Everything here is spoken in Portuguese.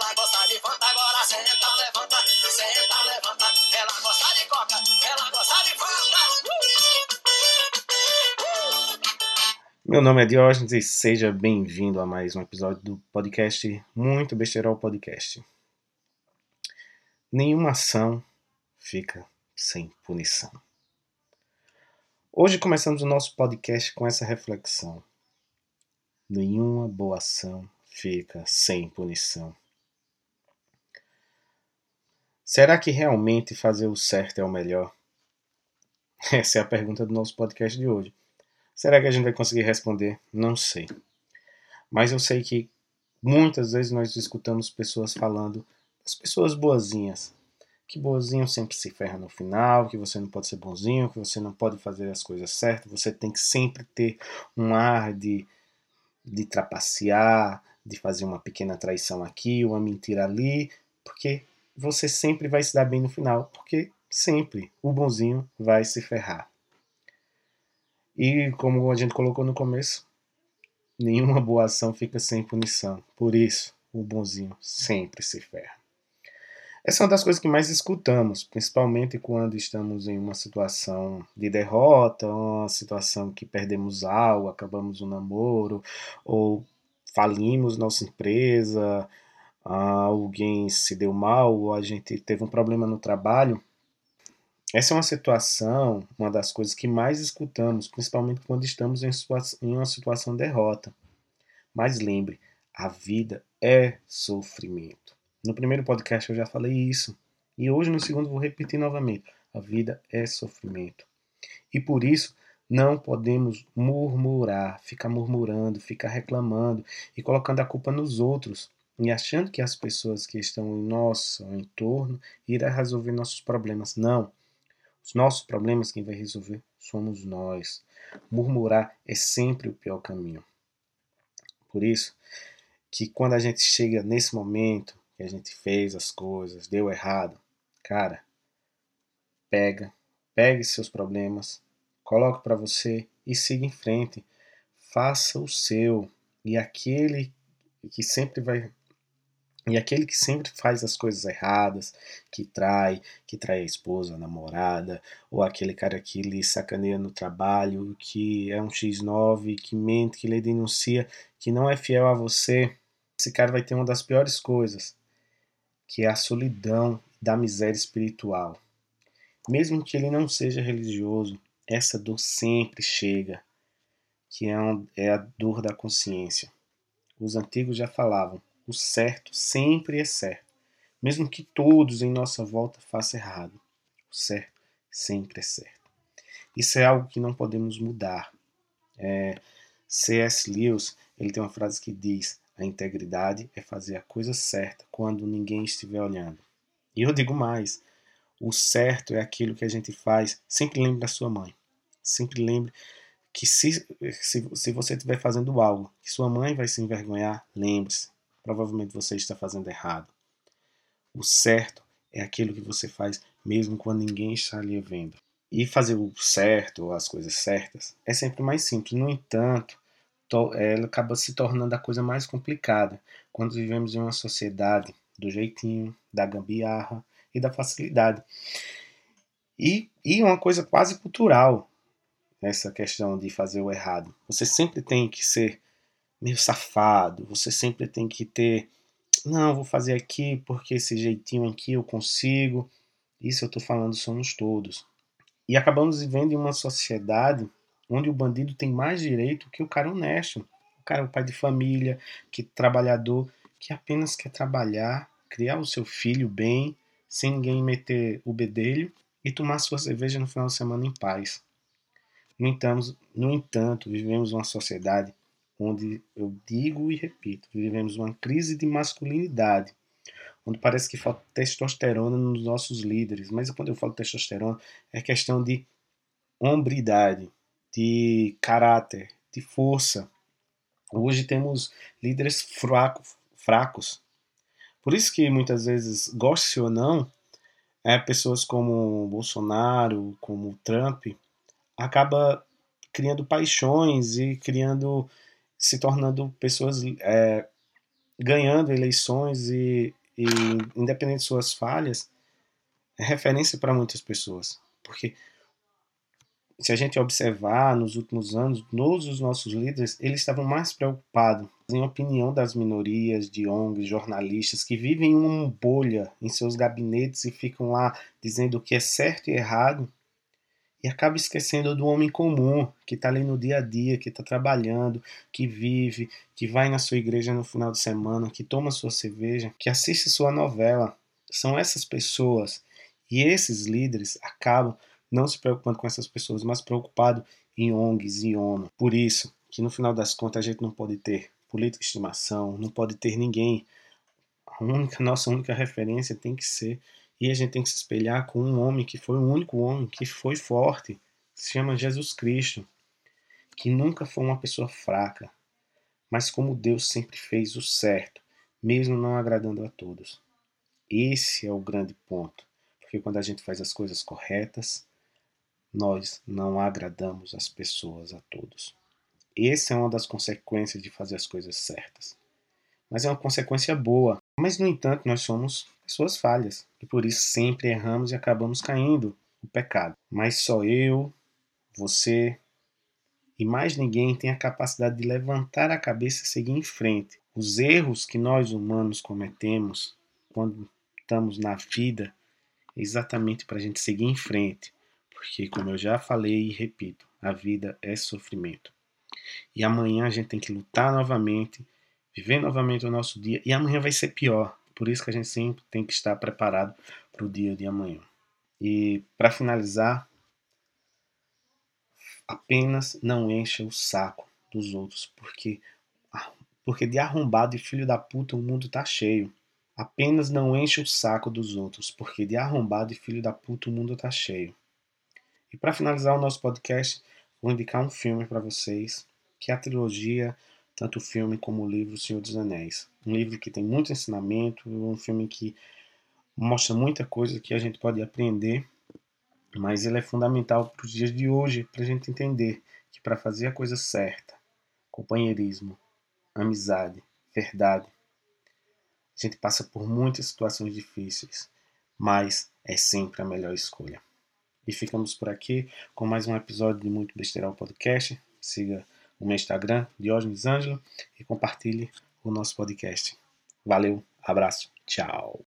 ela gosta de fanta, agora senta, levanta, senta, levanta. Ela gosta de coca, ela gosta de fanta. Meu nome é Diógenes e seja bem-vindo a mais um episódio do podcast Muito Besterol Podcast. Nenhuma ação fica sem punição. Hoje começamos o nosso podcast com essa reflexão. Nenhuma boa ação fica sem punição. Será que realmente fazer o certo é o melhor? Essa é a pergunta do nosso podcast de hoje. Será que a gente vai conseguir responder? Não sei. Mas eu sei que muitas vezes nós escutamos pessoas falando das pessoas boazinhas. Que boazinho sempre se ferra no final, que você não pode ser bonzinho, que você não pode fazer as coisas certas, você tem que sempre ter um ar de, de trapacear, de fazer uma pequena traição aqui, uma mentira ali, porque você sempre vai se dar bem no final, porque sempre o bonzinho vai se ferrar. E como a gente colocou no começo, nenhuma boa ação fica sem punição. Por isso, o bonzinho sempre se ferra. Essa é uma das coisas que mais escutamos, principalmente quando estamos em uma situação de derrota, uma situação que perdemos algo, acabamos um namoro, ou falimos nossa empresa, alguém se deu mal, ou a gente teve um problema no trabalho. Essa é uma situação, uma das coisas que mais escutamos, principalmente quando estamos em, em uma situação de derrota. Mas lembre, a vida é sofrimento. No primeiro podcast eu já falei isso. E hoje no segundo vou repetir novamente. A vida é sofrimento. E por isso não podemos murmurar, ficar murmurando, ficar reclamando e colocando a culpa nos outros e achando que as pessoas que estão em nosso entorno irão resolver nossos problemas. Não. Os nossos problemas quem vai resolver somos nós. Murmurar é sempre o pior caminho. Por isso que quando a gente chega nesse momento que a gente fez as coisas, deu errado, cara, pega, pegue seus problemas, coloque para você e siga em frente. Faça o seu. E aquele que sempre vai e aquele que sempre faz as coisas erradas, que trai, que trai a esposa, a namorada, ou aquele cara que lhe sacaneia no trabalho, que é um X9, que mente, que lhe denuncia, que não é fiel a você, esse cara vai ter uma das piores coisas, que é a solidão da miséria espiritual. Mesmo que ele não seja religioso, essa dor sempre chega, que é, um, é a dor da consciência. Os antigos já falavam, o certo sempre é certo, mesmo que todos em nossa volta façam errado. O certo sempre é certo. Isso é algo que não podemos mudar. É, C.S. Lewis ele tem uma frase que diz: a integridade é fazer a coisa certa quando ninguém estiver olhando. E eu digo mais: o certo é aquilo que a gente faz. Sempre lembre da sua mãe. Sempre lembre que se, se, se você estiver fazendo algo que sua mãe vai se envergonhar, lembre-se provavelmente você está fazendo errado. O certo é aquilo que você faz mesmo quando ninguém está ali vendo. E fazer o certo, ou as coisas certas, é sempre mais simples. No entanto, ela acaba se tornando a coisa mais complicada quando vivemos em uma sociedade do jeitinho, da gambiarra e da facilidade. E, e uma coisa quase cultural, essa questão de fazer o errado. Você sempre tem que ser meio safado. Você sempre tem que ter, não, vou fazer aqui porque esse jeitinho aqui eu consigo. Isso eu estou falando somos todos. E acabamos vivendo em uma sociedade onde o bandido tem mais direito que o cara honesto. O cara, o pai de família, que trabalhador, que apenas quer trabalhar, criar o seu filho bem, sem ninguém meter o bedelho e tomar sua cerveja no final de semana em paz. No entanto, no entanto, vivemos uma sociedade onde eu digo e repito, vivemos uma crise de masculinidade, onde parece que falta testosterona nos nossos líderes. Mas quando eu falo testosterona, é questão de hombridade, de caráter, de força. Hoje temos líderes fraco, fracos. Por isso que muitas vezes, goste ou não, é, pessoas como Bolsonaro, como Trump, acaba criando paixões e criando se tornando pessoas é, ganhando eleições e, e independente de suas falhas, é referência para muitas pessoas. Porque se a gente observar nos últimos anos, todos os nossos líderes, eles estavam mais preocupados em opinião das minorias, de ONGs, jornalistas que vivem em uma bolha em seus gabinetes e ficam lá dizendo o que é certo e errado e acaba esquecendo do homem comum que está ali no dia a dia, que está trabalhando, que vive, que vai na sua igreja no final de semana, que toma sua cerveja, que assiste sua novela. São essas pessoas e esses líderes acabam não se preocupando com essas pessoas, mas preocupado em ONGs e ONU. Por isso que no final das contas a gente não pode ter política de estimação, não pode ter ninguém. A única, nossa única referência tem que ser e a gente tem que se espelhar com um homem que foi o único homem que foi forte, se chama Jesus Cristo, que nunca foi uma pessoa fraca, mas como Deus sempre fez o certo, mesmo não agradando a todos. Esse é o grande ponto, porque quando a gente faz as coisas corretas, nós não agradamos as pessoas a todos. Essa é uma das consequências de fazer as coisas certas. Mas é uma consequência boa. Mas, no entanto, nós somos pessoas falhas e por isso sempre erramos e acabamos caindo no pecado. Mas só eu, você e mais ninguém tem a capacidade de levantar a cabeça e seguir em frente. Os erros que nós humanos cometemos quando estamos na vida é exatamente para a gente seguir em frente porque, como eu já falei e repito, a vida é sofrimento. E amanhã a gente tem que lutar novamente, viver novamente o nosso dia, e amanhã vai ser pior. Por isso que a gente sempre tem que estar preparado para o dia de amanhã. E para finalizar, apenas não encha o saco dos outros, porque porque de arrombado e filho da puta o mundo tá cheio. Apenas não enche o saco dos outros, porque de arrombado e filho da puta o mundo tá cheio. E para finalizar o nosso podcast, vou indicar um filme para vocês, que é a trilogia, tanto o filme como o livro Senhor dos Anéis. Um livro que tem muito ensinamento, um filme que mostra muita coisa que a gente pode aprender, mas ele é fundamental para os dias de hoje, para a gente entender que para fazer a coisa certa, companheirismo, amizade, verdade, a gente passa por muitas situações difíceis, mas é sempre a melhor escolha. E ficamos por aqui com mais um episódio de Muito Besteirão Podcast. Siga o meu Instagram, Diógenes Ângelo, e compartilhe o nosso podcast. Valeu, abraço, tchau.